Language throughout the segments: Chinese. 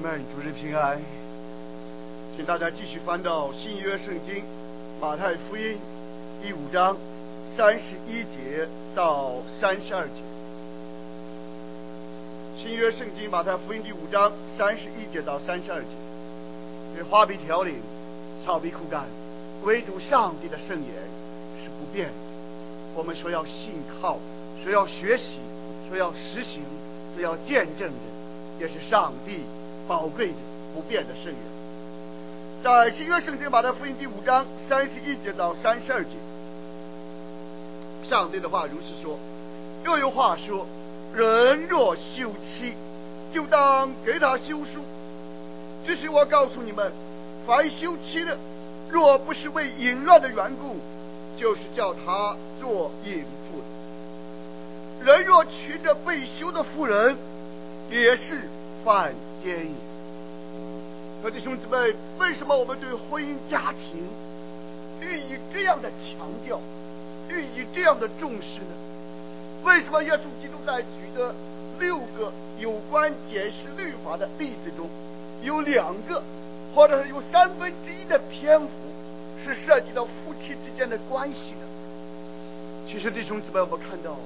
们主日平安，请大家继续翻到新约圣经马太福音第五章三十一节到三十二节。新约圣经马太福音第五章三十一节到三十二节。这花皮调零，草皮枯干，唯独上帝的圣言是不变的。我们说要信靠，说要学习，说要实行，说要见证的，也是上帝。宝贵的不变的圣言，在新约圣经马太福音第五章三十一节到三十二节，上帝的话如是说：又有话说，人若休妻，就当给他休书。只是我告诉你们，凡休妻的，若不是为淫乱的缘故，就是叫他做淫妇。人若娶着被休的妇人，也是犯奸淫。弟兄姊妹，为什么我们对婚姻家庭予以这样的强调，予以这样的重视呢？为什么耶稣基督在举的六个有关解释律法的例子中，有两个或者是有三分之一的篇幅是涉及到夫妻之间的关系的？其实弟兄姊妹，我们看到，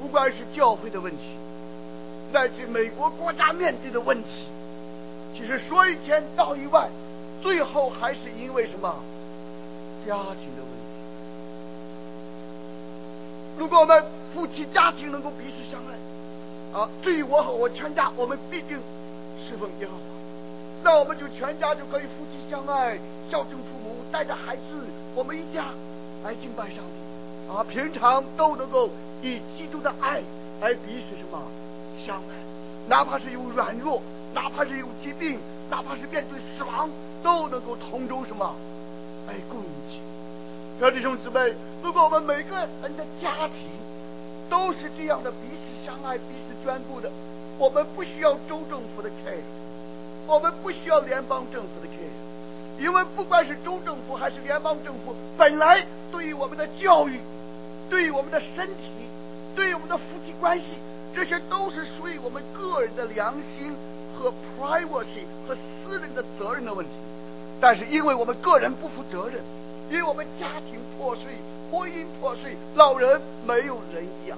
不管是教会的问题，乃至美国国家面对的问题。其实说一千道一万，最后还是因为什么？家庭的问题。如果我们夫妻家庭能够彼此相爱，啊，至于我和我全家，我们必定侍奉耶和华，那我们就全家就可以夫妻相爱，孝敬父母，带着孩子，我们一家来敬拜上帝，啊，平常都能够以基督的爱来彼此什么相爱，哪怕是有软弱。哪怕是有疾病，哪怕是面对死亡，都能够同舟什么，来共济。各位弟兄姊妹，如果我们每个人的家庭都是这样的彼此相爱、彼此眷顾的，我们不需要州政府的 care，我们不需要联邦政府的 care，因为不管是州政府还是联邦政府，本来对于我们的教育、对于我们的身体、对于我们的夫妻关系，这些都是属于我们个人的良心。和 privacy 和私人的责任的问题，但是因为我们个人不负责任，因为我们家庭破碎、婚姻破碎，老人没有人养，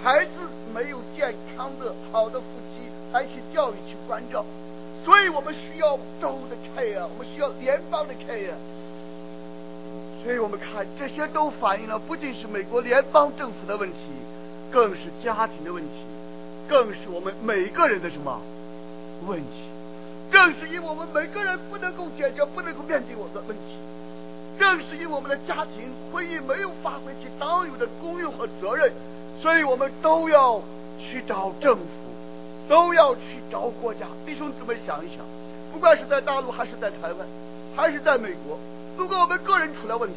孩子没有健康的好的夫妻来去教育去关照，所以我们需要州的 care，我们需要联邦的 care，所以我们看这些都反映了不仅是美国联邦政府的问题，更是家庭的问题，更是我们每个人的什么？问题，正是因为我们每个人不能够解决、不能够面对我们的问题，正是因为我们的家庭婚姻没有发挥其当有的功用和责任，所以我们都要去找政府，都要去找国家。弟兄姊妹想一想，不管是在大陆还是在台湾，还是在美国，如果我们个人出了问题，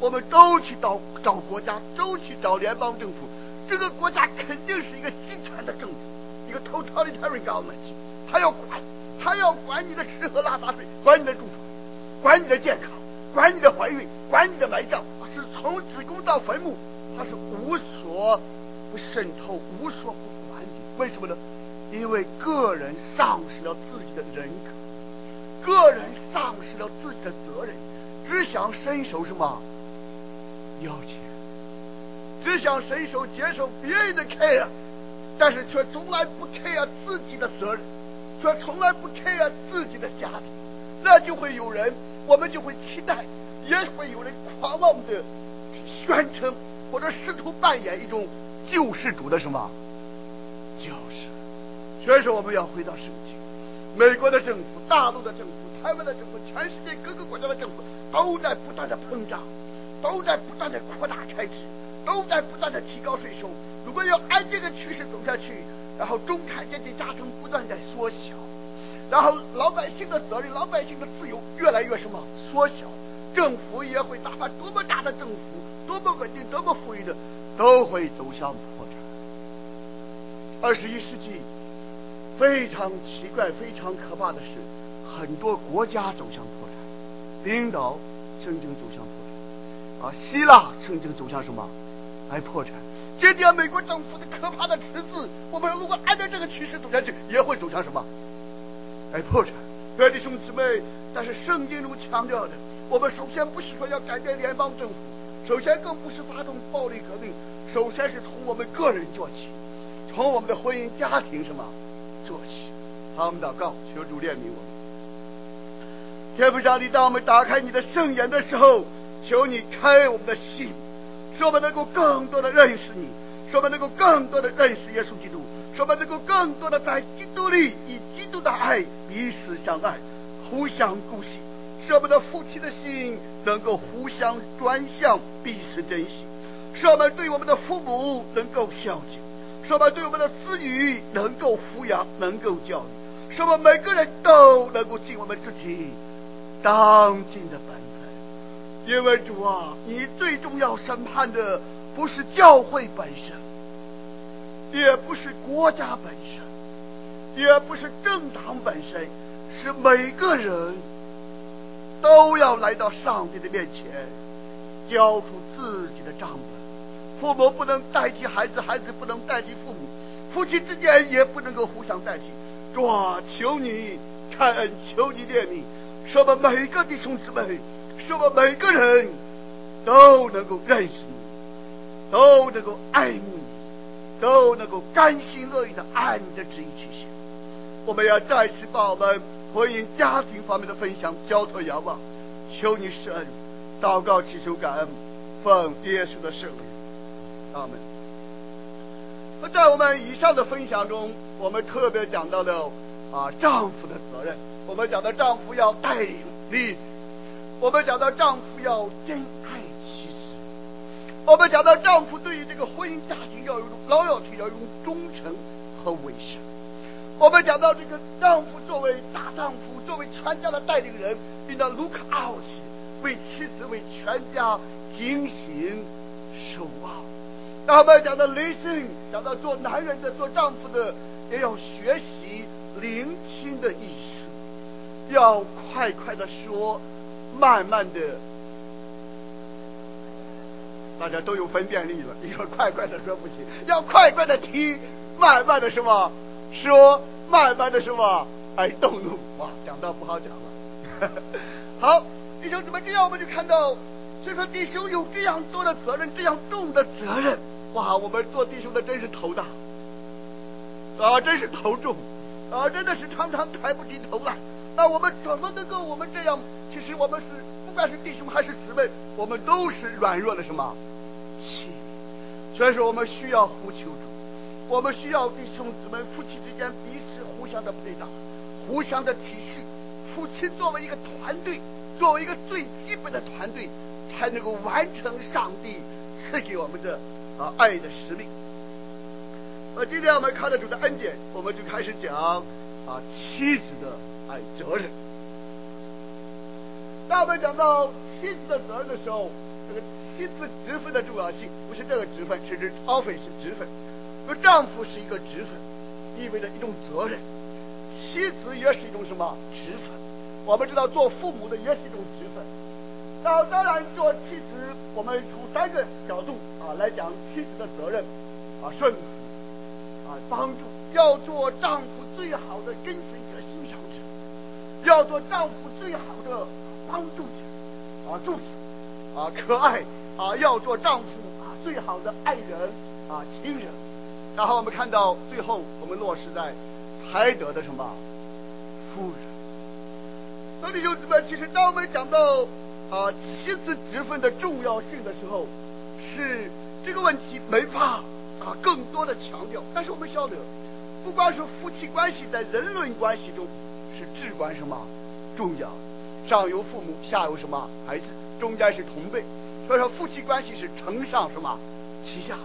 我们都去找找国家，都去找联邦政府。这个国家肯定是一个集权的政府，一个 totalitary government。他要管，他要管你的吃喝拉撒睡，管你的住房，管你的健康，管你的怀孕，管你的埋葬，是从子宫到坟墓，他是无所不渗透、无所不管。为什么呢？因为个人丧失了自己的人格，个人丧失了自己的责任，只想伸手什么要钱，只想伸手接受别人的 care，但是却从来不 care 自己的责任。却从来不 care 自己的家庭，那就会有人，我们就会期待，也会有人狂妄的宣称或者试图扮演一种救世主的什么救世。所以说，我们要回到圣经，美国的政府、大陆的政府、台湾的政府、全世界各个国家的政府都在不断的膨胀，都在不断的扩大开支，都在不断的提高税收。如果要按这个趋势走下去，然后中产阶级阶层不断在缩小，然后老百姓的责任、老百姓的自由越来越什么缩小，政府也会哪怕多么大的政府、多么稳定、多么富裕的，都会走向破产。二十一世纪非常奇怪、非常可怕的是，很多国家走向破产，冰岛曾经走向破产，啊，希腊曾经走向什么来破产。今天美国政府的可怕的赤字，我们如果按照这个趋势走下去，也会走向什么来破产。各位弟兄姊妹，但是圣经中强调的，我们首先不是说要改变联邦政府，首先更不是发动暴力革命，首先是从我们个人做起，从我们的婚姻家庭什么做起。好，我们祷告，求主怜悯我们。天父上帝，当我们打开你的圣言的时候，求你开我们的心，使我们能够更多的认识你，使我们能够更多的认识耶稣基督，使我们能够更多的在基督里以基督的爱彼此相爱，互相顾惜，使我们的夫妻的心能够互相转向，彼此珍惜，使我们对我们的父母能够孝敬，使我们对我们的子女能够抚养，能够教育。使我们每个人都能够尽我们自己当尽的本，因为主啊，你最重要审判的不是教会本身，也不是国家本身，也不是政党本身，是每个人都要来到上帝的面前，交出自己的账本。父母不能代替孩子，孩子不能代替父母，夫妻之间也不能够互相代替。主啊，求你开恩，求你怜悯，使我们每个弟兄姊妹，使我们每个人都能够认识你，都能够爱慕你，都能够甘心乐意的按你的旨意去行。我们要再次把我们婚姻家庭方面的分享交托仰望，求你施恩，祷告祈求感恩，奉耶稣的圣名，阿门。那在我们以上的分享中，我们特别讲到了啊丈夫的责任。我们讲到丈夫要带领你，我们讲到丈夫要真爱妻子。我们讲到丈夫对于这个婚姻家庭要有一种老友要有一种忠诚和委身。我们讲到这个丈夫作为大丈夫，作为全家的带领人，应当 look out，为妻子为全家警醒守望。那我们讲到 listen，讲到做男人的、做丈夫的，也要学习聆听的意识，要快快的说，慢慢的。大家都有分辨力了，你说快快的说不行，要快快的听，慢慢的什么说，慢慢的什么哎动怒哇，讲到不好讲了。好，弟兄姊妹，这样我们就看到，所以说弟兄有这样多的责任，这样重的责任。哇，我们做弟兄的真是头大，啊，真是头重，啊，真的是常常抬不起头来。那我们怎么能够我们这样？其实我们是不管是弟兄还是姊妹，我们都是软弱的什么？妻。所以说我们需要呼求主，我们需要弟兄姊妹夫妻之间彼此互相的配搭，互相的体恤。夫妻作为一个团队，作为一个最基本的团队，才能够完成上帝赐给我们的。啊，爱的使命。那今天我们看到主的恩典，我们就开始讲啊妻子的爱责任。当我们讲到妻子的责任的时候，这个妻子职分的重要性，不是这个职分，是指 office 职分。说丈夫是一个职分，意味着一种责任；妻子也是一种什么职分？我们知道做父母的也是一种职分。那当然，做妻子，我们从三个角度啊来讲妻子的责任啊，顺服啊，帮助，要做丈夫最好的跟随者、欣赏者，要做丈夫最好的帮助者啊，助手啊，可爱啊，要做丈夫啊最好的爱人啊，亲人。然后我们看到最后，我们落实在才德的什么夫人。那里有什么？其实当我们讲到。啊，妻子职分的重要性的时候，是这个问题没法啊更多的强调。但是我们晓得，不光是夫妻关系在人伦关系中是至关什么重要，上有父母，下有什么孩子，中间是同辈，所以说夫妻关系是承上什么启下。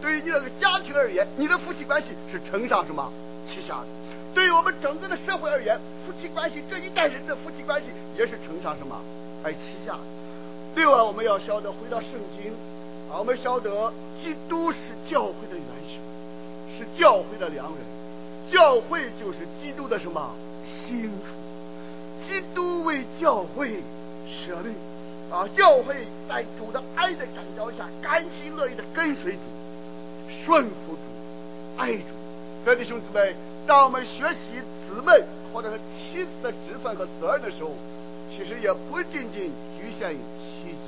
对于你这个家庭而言，你的夫妻关系是承上什么启下的。对于我们整个的社会而言，夫妻关系这一代人的夫妻关系也是承上什么。爱妻下的。另外，我们要晓得，回到圣经啊，我们晓得，基督是教会的元首，是教会的良人，教会就是基督的什么心腹，基督为教会舍命啊，教会在主的爱的感召下，甘心乐意的跟随主，顺服主，爱主。各位弟兄姊妹，当我们学习姊妹或者是妻子的职分和责任的时候，其实也不仅仅局限于妻子。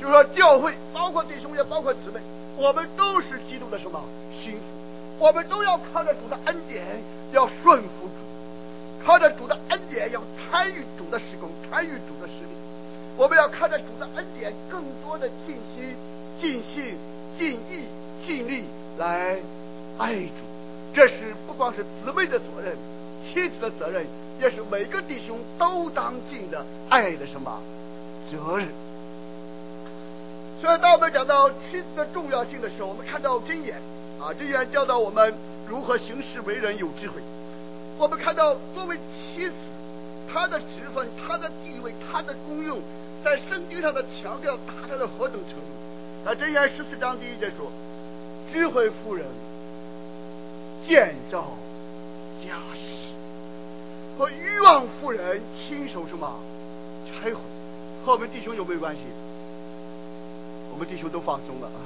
就是说，教会包括弟兄也包括姊妹，我们都是基督的什么心腹，我们都要靠着主的恩典，要顺服主，靠着主的也要参与主的施工，参与主的事力。我们要靠着主的恩典，更多的尽心、尽性、尽意、尽力来爱主。这是不光是姊妹的责任，妻子的责任，也是每个弟兄都当尽的爱的什么责任。所以，当我们讲到妻子的重要性的时候，我们看到箴言啊，箴言教导我们如何行事为人有智慧。我们看到作为妻子，他的职分、他的地位、他的功用，在圣经上的强调达到了何等程度？那箴言十四章第一节说：“智慧妇人建造家室，和愚妄妇人亲手什么拆毁。”和我们弟兄有没有关系？我们弟兄都放松了啊！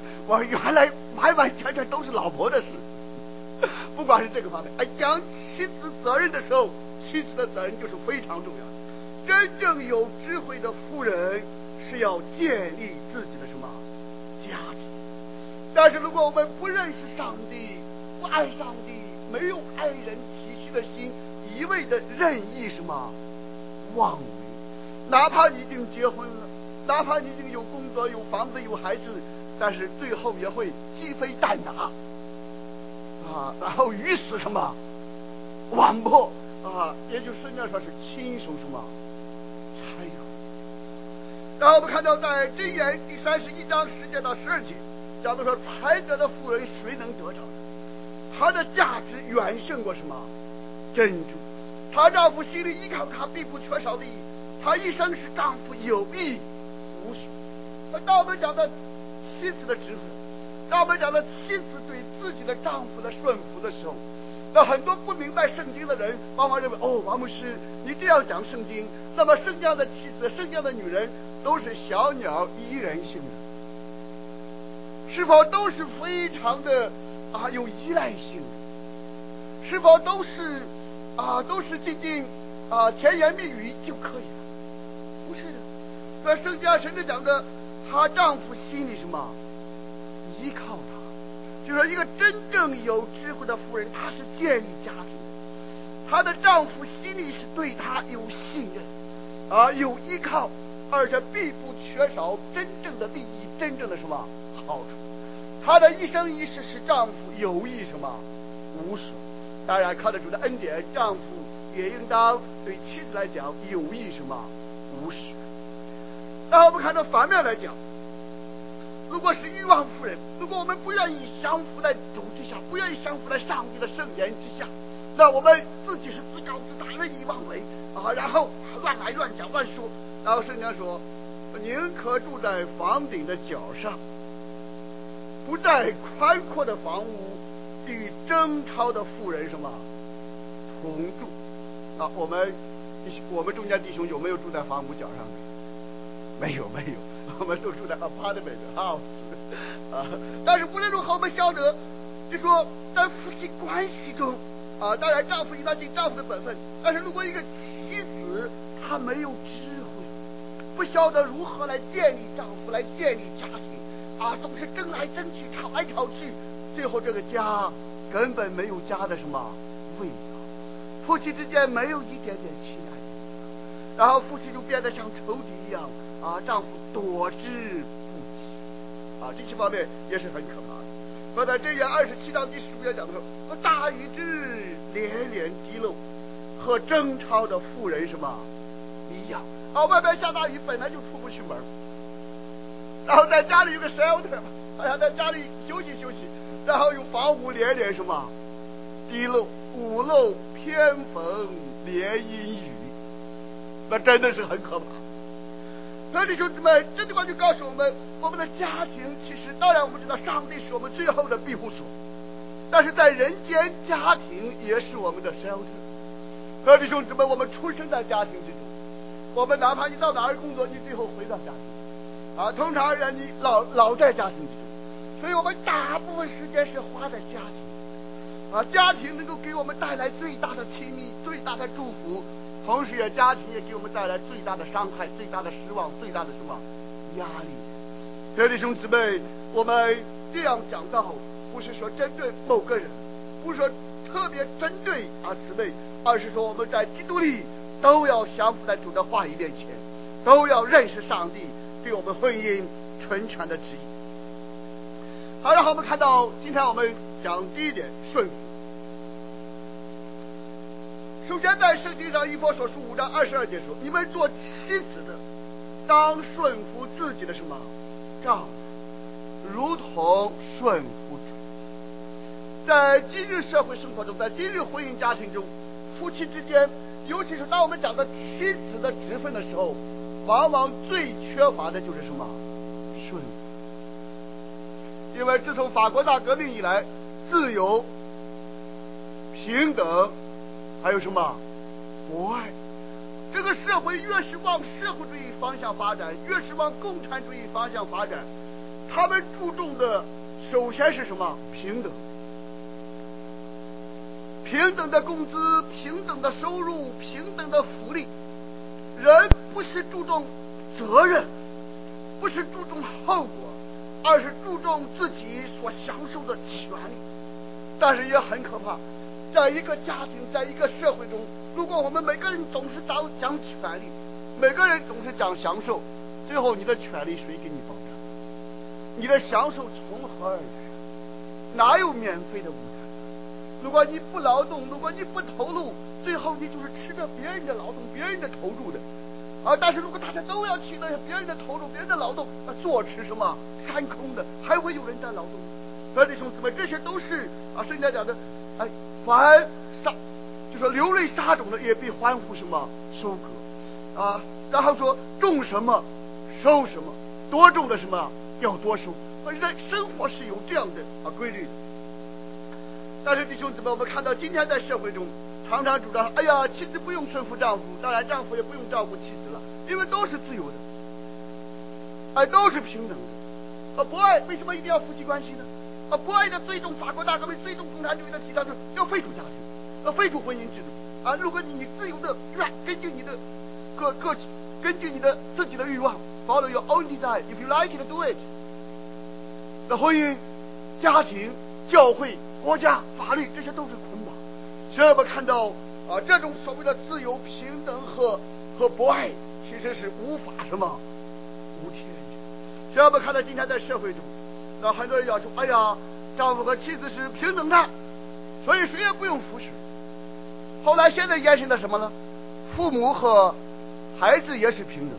我原来完完全全都是老婆的事，不管是这个方面，哎，讲妻子责任的时候，妻子的责任就是非常重要的。真正有智慧的妇人是要建立自己的什么家庭？但是如果我们不认识上帝，不爱上帝，没有爱人体恤的心，一味的任意什么妄为，哪怕你已经结婚了。哪怕你已经有工作、有房子、有孩子，但是最后也会鸡飞蛋打啊，然后鱼死什么网破啊，也就圣经说是亲手什么拆毁。然后我们看到在箴言第三十一章十节到十二节，讲到说才德的妇人谁能得着？她的价值远胜过什么珍珠？她丈夫心里依靠她，并不缺少利益。她一生是丈夫有益。无损。那。当我们讲到妻子的职分，当我们讲到妻子对自己的丈夫的顺服的时候，那很多不明白圣经的人，往往认为哦，王牧师，你这样讲圣经，那么圣经上的妻子、圣经上的女人都是小鸟依人性的，是否都是非常的啊有依赖性的？是否都是啊都是仅仅啊甜言蜜语就可以了？不是的。那圣经上甚至讲的，她丈夫心里什么依靠她，就说一个真正有智慧的妇人，她是建立家庭，她的丈夫心里是对她有信任啊，有依靠，而且必不缺少真正的利益，真正的什么好处。她的一生一世使丈夫有益什么无损，当然靠得住的恩典，丈夫也应当对妻子来讲有益什么无损。然后我们看到反面来讲，如果是欲望富人，如果我们不愿意降服在主之下，不愿意降服在上帝的圣言之下，那我们自己是自高自大、任意妄为啊，然后乱来乱讲乱说。然后圣经说，宁可住在房顶的角上，不在宽阔的房屋与争吵的妇人什么同住。啊，我们我们中间弟兄有没有住在房屋角上的？没有没有，我们都住在 apartment house 啊。但是无论如何，我们晓得，就说在夫妻关系中啊，当然丈夫应当尽丈夫的本分。但是如果一个妻子她没有智慧，不晓得如何来建立丈夫，来建立家庭啊，总是争来争去，吵来吵去，最后这个家根本没有家的什么味道，夫妻之间没有一点点亲爱，然后夫妻就变得像仇敌一样。啊，丈夫躲之不及，啊，这些方面也是很可怕的。那在这言二十七章第十五节讲的时候，大禹之连连滴漏，和争吵的妇人什么一样？啊，外边下大雨，本来就出不去门，然后在家里有个 shelter 嘛，好像在家里休息休息，然后有房屋连连什么滴漏、屋漏偏逢连阴雨，那真的是很可怕。所以兄弟们，这地方就告诉我们，我们的家庭其实，当然我们知道上帝是我们最后的庇护所，但是在人间，家庭也是我们的 shelter。所以兄弟们，我们出生在家庭之中，我们哪怕你到哪儿工作，你最后回到家庭，啊，通常而言你老老在家庭之中，所以我们大部分时间是花在家庭。啊，家庭能够给我们带来最大的亲密、最大的祝福，同时也家庭也给我们带来最大的伤害、最大的失望、最大的什么压力。各位弟兄姊妹，我们这样讲到，不是说针对某个人，不是说特别针对啊姊妹，而是说我们在基督里都要降服在主的话语面前，都要认识上帝对我们婚姻纯全的旨意。好，然后我们看到今天我们讲第一点顺服。首先，在圣经上，以弗所书五章二十二节说：“你们做妻子的，当顺服自己的什么丈夫，如同顺服主。”在今日社会生活中，在今日婚姻家庭中，夫妻之间，尤其是当我们讲到妻子的职分的时候，往往最缺乏的就是什么顺服。因为自从法国大革命以来，自由、平等。还有什么博爱？这个社会越是往社会主义方向发展，越是往共产主义方向发展，他们注重的首先是什么？平等，平等的工资，平等的收入，平等的福利。人不是注重责任，不是注重后果，而是注重自己所享受的权利。但是也很可怕。在一个家庭，在一个社会中，如果我们每个人总是讲讲权利，每个人总是讲享受，最后你的权利谁给你保障？你的享受从何而来？哪有免费的午餐？如果你不劳动，如果你不投入，最后你就是吃着别人的劳动、别人的投入的。啊！但是如果大家都要去那些别人的投入、别人的劳动，啊，坐吃什么山空的，还会有人在劳动？各位弟兄姊妹，这些都是啊，圣经讲的，哎。凡杀，就说流泪杀种的也必欢呼什么收割，啊，然后说种什么收什么，多种的什么要多收，人生活是有这样的啊规律。但是弟兄姊妹，我们看到今天在社会中，常常主张，哎呀，妻子不用顺服丈夫，当然丈夫也不用照顾妻子了，因为都是自由的，哎，都是平等的，啊，不爱为什么一定要夫妻关系呢？啊，博爱的最终法国大革命最终共产主义的提倡就是要废除家庭，要废除婚姻制度。啊，如果你你自由的愿，根据你的个个体，根据你的自己的欲望，follow your own desire，if you like it，do it。那婚姻、家庭、教会、国家、法律，这些都是捆绑。所以我们看到啊，这种所谓的自由、平等和和博爱，其实是无法什么无天的。所以我们看到今天在社会中。那很多人要求，哎呀，丈夫和妻子是平等的，所以谁也不用服侍。后来现在延伸的什么呢？父母和孩子也是平等的。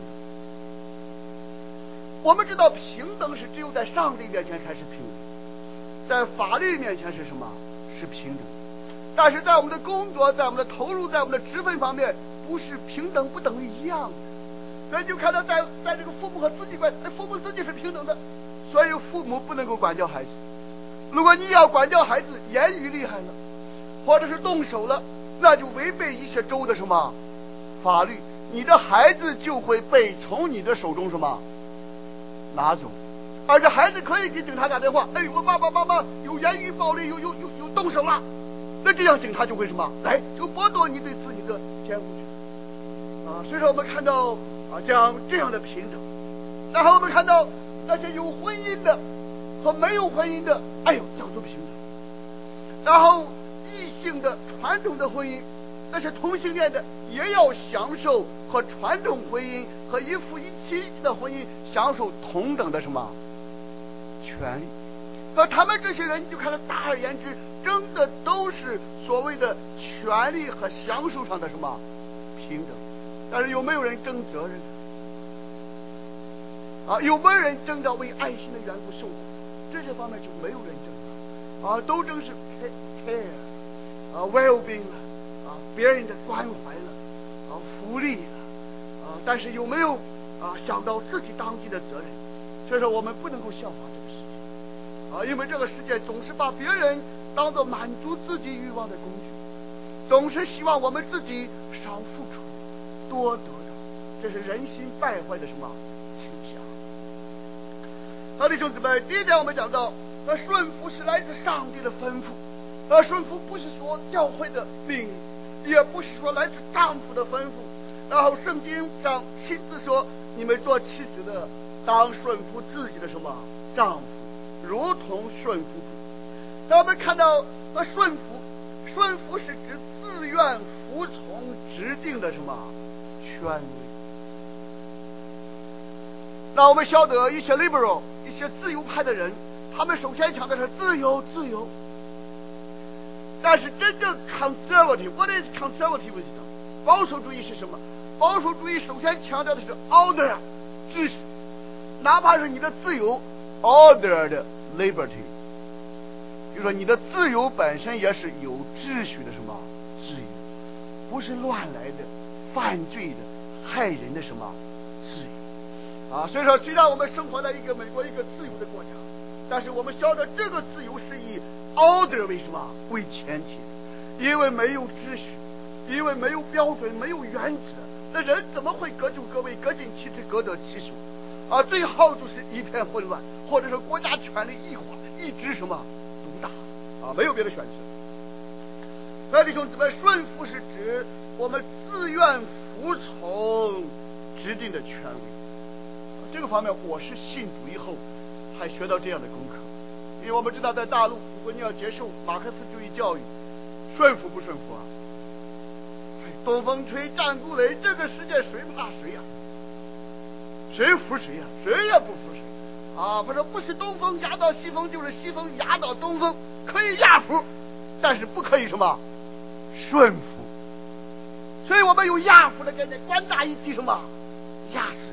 我们知道平等是只有在上帝面前才是平等，在法律面前是什么？是平等。但是在我们的工作，在我们的投入，在我们的职分方面，不是平等不等于一样的。所以就看到在在这个父母和子女关，父母自己是平等的。所以父母不能够管教孩子。如果你要管教孩子，言语厉害了，或者是动手了，那就违背一些州的什么法律，你的孩子就会被从你的手中什么拿走。而且孩子可以给警察打电话，哎，我爸爸妈妈有言语暴力，有有有有动手了，那这样警察就会什么来就剥夺你对自己的监护权啊。所以说我们看到啊，像这样的平等，然后我们看到。那些有婚姻的和没有婚姻的，哎呦，讲究平等。然后异性的传统的婚姻，那些同性恋的也要享受和传统婚姻和一夫一妻的婚姻享受同等的什么权利？和他们这些人，就看到，大而言之，争的都是所谓的权利和享受上的什么平等。但是有没有人争责任？啊，有没有人争着为爱心的缘故受苦？这些方面就没有人争了，啊，都争是 care，啊，well-being 了，啊，别人的关怀了，啊，福利了，啊，但是有没有啊想到自己当尽的责任？所以说我们不能够效仿这个世界，啊，因为这个世界总是把别人当做满足自己欲望的工具，总是希望我们自己少付出，多得到，这是人心败坏的什么？好的，兄姊妹，第一点我们讲到，那顺服是来自上帝的吩咐，而顺服不是说教会的命，也不是说来自丈夫的吩咐。然后圣经上亲自说，你们做妻子的当顺服自己的什么丈夫，如同顺服主。那我们看到，呃，顺服，顺服是指自愿服从指定的什么权威。那我们晓得一些 liberal，一些自由派的人，他们首先讲的是自由，自由。但是真正 conservative，what is conservatism？保守主义是什么？保守主义首先强调的是 order，秩序，哪怕是你的自由，ordered liberty，就是说你的自由本身也是有秩序的什么自由，不是乱来的、犯罪的、害人的什么自由啊。所以说，虽然我们生活在一个美国一个自由的国家，但是我们晓得这个自由是以 order 为什么为前提，因为没有秩序，因为没有标准，没有原则。那人怎么会各就各位，各尽其职，各得其所？啊，最好就是一片混乱，或者是国家权力一化，一直什么独大啊，没有别的选择。那弟兄姊妹，顺服是指我们自愿服从指定的权威。这个方面，我是信主以后还学到这样的功课，因为我们知道在大陆，如果你要接受马克思主义教育，顺服不顺服啊？东风吹，战鼓擂，这个世界谁怕谁呀、谁服谁呀、谁也不服谁啊！不是不是东风压倒西风，就是西风压倒东风，可以压服，但是不可以什么顺服。所以我们有压服的概念，官大一级什么压死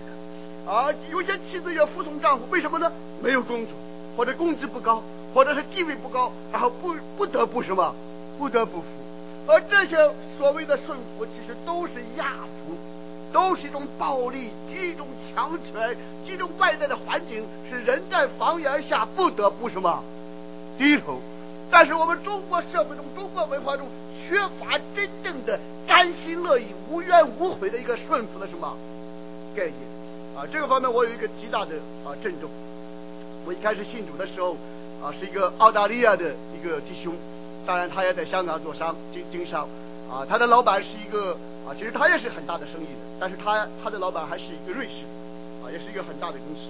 啊！有些妻子也服从丈夫，为什么呢？没有工作，或者工资不高，或者是地位不高，然后不不得不什么，不得不服。而这些所谓的顺服，其实都是压服，都是一种暴力，及一种强权，及一种外在的环境，是人在房檐下不得不什么低头。但是我们中国社会中、中国文化中缺乏真正的甘心乐意、无怨无悔的一个顺服的什么概念啊？这个方面我有一个极大的啊震动。我一开始信主的时候啊，是一个澳大利亚的一个弟兄。当然，他也在香港做商经经商，啊，他的老板是一个啊，其实他也是很大的生意的，但是他他的老板还是一个瑞士，啊，也是一个很大的公司。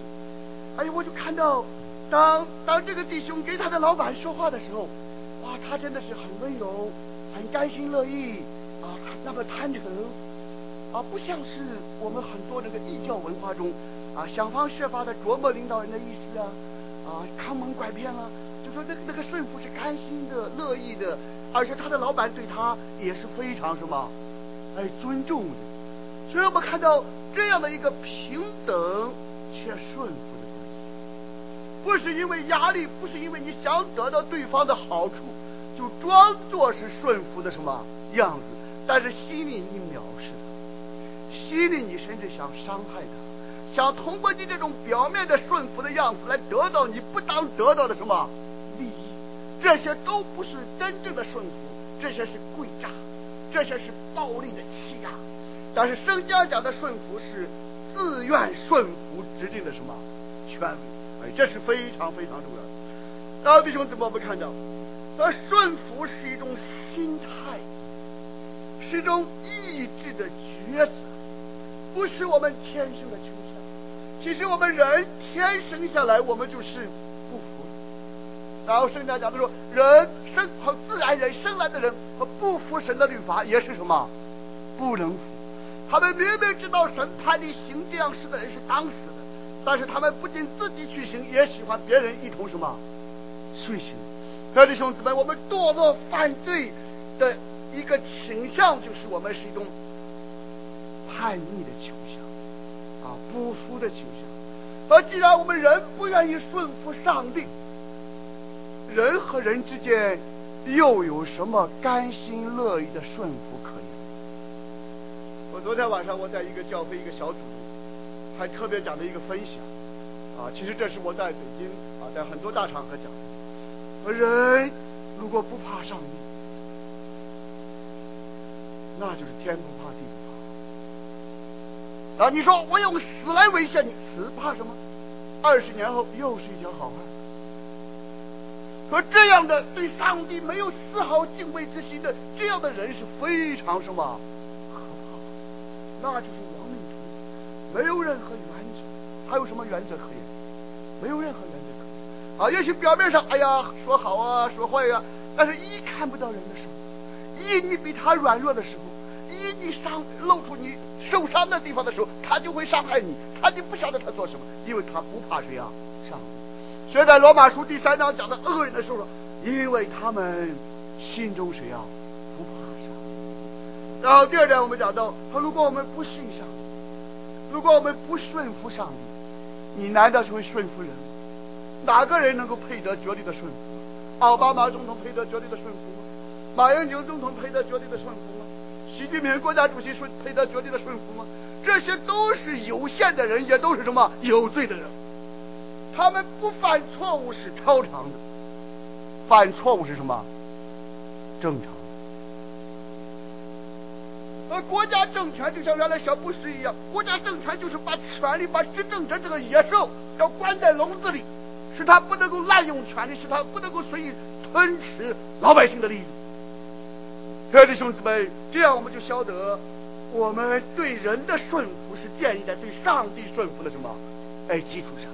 哎，我就看到，当当这个弟兄跟他的老板说话的时候，哇，他真的是很温柔，很甘心乐意，啊，那么坦诚，啊，不像是我们很多这个异教文化中，啊，想方设法的琢磨领导人的意思啊，啊，坑蒙拐骗了。就说那个那个顺服是甘心的、乐意的，而且他的老板对他也是非常什么，哎，尊重的。所以我们看到这样的一个平等且顺服的关系，不是因为压力，不是因为你想得到对方的好处，就装作是顺服的什么样子，但是心里你秒视他，心里你甚至想伤害他，想通过你这种表面的顺服的样子来得到你不当得到的什么。利益，这些都不是真正的顺服，这些是诡诈，这些是暴力的欺压。但是圣家讲的顺服是自愿顺服指定的什么权威，哎，这是非常非常重要的。然后弟兄姊妹，我们看到，而顺服是一种心态，是一种意志的抉择，不是我们天生的倾向。其实我们人天生下来，我们就是不服。然后圣经讲的说，人生和自然人生来的人和不服神的律法也是什么？不能服。他们明明知道审判你行这样事的人是当死的，但是他们不仅自己去行，也喜欢别人一同什么？去行。各位弟兄姊妹，我们堕落犯罪的一个倾向，就是我们是一种叛逆的倾向，啊，不服的倾向。而既然我们人不愿意顺服上帝。人和人之间又有什么甘心乐意的顺服可言？我昨天晚上我在一个教会一个小组，还特别讲了一个分享啊。其实这是我在北京啊，在很多大场合讲的。人如果不怕上帝，那就是天不怕地不怕。啊，你说我用死来威胁你，死怕什么？二十年后又是一条好汉。说这样的对上帝没有丝毫敬畏之心的这样的人是非常什么可怕？那就是亡命徒，没有任何原则，还有什么原则可言？没有任何原则可言啊！也许表面上哎呀说好啊，说坏呀、但是一看不到人的时候，一你比他软弱的时候，一你伤露出你受伤的地方的时候，他就会伤害你，他就不晓得他做什么，因为他不怕谁啊？上帝。所以在罗马书第三章讲的恶人的时候，因为他们心中谁啊？不怕上帝。然后第二点我们讲到，他如果我们不信上帝，如果我们不顺服上帝，你难道是会顺服人？哪个人能够配得绝对的顺服？奥巴马总统配得绝对的顺服吗？马英九总统配得绝对的顺服吗？习近平国家主席顺配得绝对的顺服吗？这些都是有限的人，也都是什么有罪的人。他们不犯错误是超常的，犯错误是什么？正常。而国家政权就像原来小布什一样，国家政权就是把权力、把执政者这个野兽要关在笼子里，使他不能够滥用权力，使他不能够随意吞吃老百姓的利益。亲爱的弟兄姊妹，这样我们就晓得，我们对人的顺服是建立在对上帝顺服的什么哎基础上。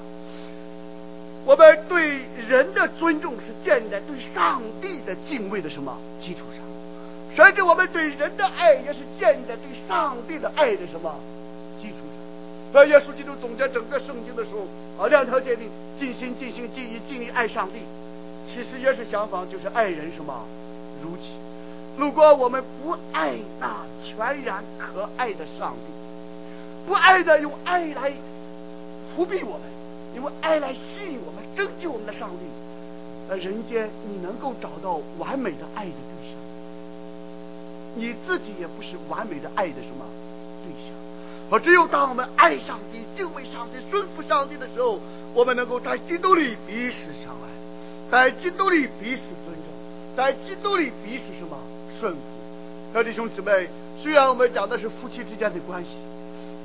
我们对人的尊重是建立在对上帝的敬畏的什么基础上？甚至我们对人的爱也是建立在对上帝的爱的什么基础上？在耶稣基督总结整个圣经的时候啊，两条诫命：尽心、尽心、尽意、尽力爱上帝。其实也是相仿，就是爱人什么如己。如果我们不爱那全然可爱的上帝，不爱的用爱来扶庇我们。用爱来吸引我们、拯救我们的上帝，在人间你能够找到完美的爱的对象，你自己也不是完美的爱的什么对象。而只有当我们爱上帝、敬畏上帝、顺服上帝的时候，我们能够在基督里彼此相爱，在基督里彼此尊重，在基督里彼此什么顺服。那弟兄姊妹，虽然我们讲的是夫妻之间的关系，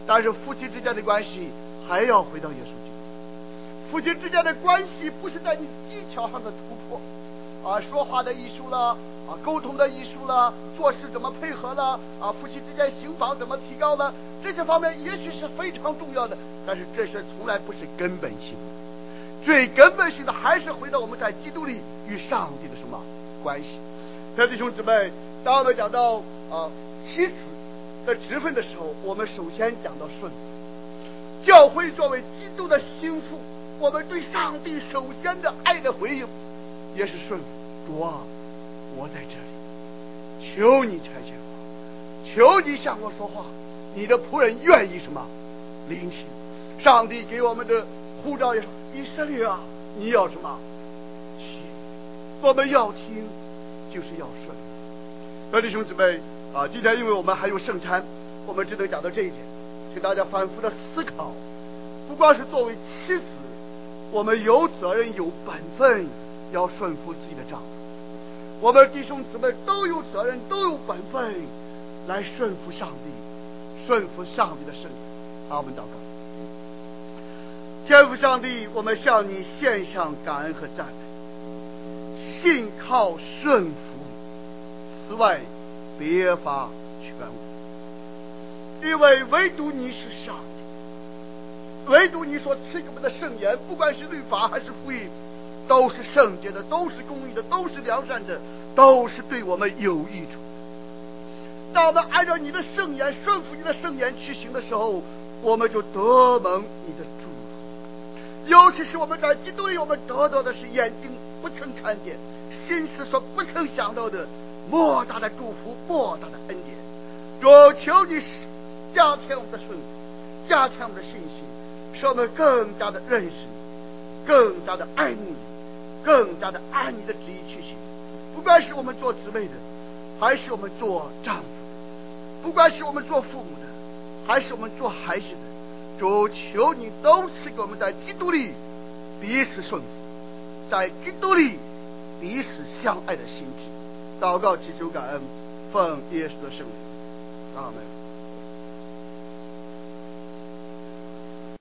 但是夫妻之间的关系还要回到耶稣基督。夫妻之间的关系不是在你技巧上的突破，啊，说话的艺术了，啊，沟通的艺术了，做事怎么配合了，啊，夫妻之间行房怎么提高了，这些方面也许是非常重要的，但是这些从来不是根本性的，最根本性的还是回到我们在基督里与上帝的什么关系。各位弟兄姊妹，当我们讲到啊妻子的职分的时候，我们首先讲到顺服，教会作为基督的心腹。我们对上帝首先的爱的回应，也是顺服。主啊，我在这里，求你差遣我，求你向我说话。你的仆人愿意什么？聆听。上帝给我们的呼召也是：以色列啊，你要什么？听。我们要听，就是要顺。各位弟兄姊妹啊，今天因为我们还有圣餐，我们只能讲到这一点，请大家反复的思考。不光是作为妻子。我们有责任、有本分，要顺服自己的丈夫。我们弟兄姊妹都有责任、都有本分，来顺服上帝，顺服上帝的圣言。好，我们祷告。天父上帝，我们向你献上感恩和赞美，信靠顺服，此外别无全无，因为唯独你是上帝。唯独你所赐给我们的圣言，不管是律法还是福音，都是圣洁的，都是公义的，都是良善的，都是对我们有益处。当我们按照你的圣言顺服你的圣言去行的时候，我们就得蒙你的祝福。尤其是我们在基督里，我们得到的是眼睛不曾看见，心思所不曾想到的莫大的祝福，莫大的恩典。主求你加添我们的顺服，加添我们的信心。使我们更加的认识你，更加的爱慕你，更加的按你的旨意去行。不管是我们做姊妹的，还是我们做丈夫的；不管是我们做父母的，还是我们做孩子的，主求你都赐给我们在基督里彼此顺服，在基督里彼此相爱的心志。祷告祈求感恩，奉耶稣的圣名，阿门。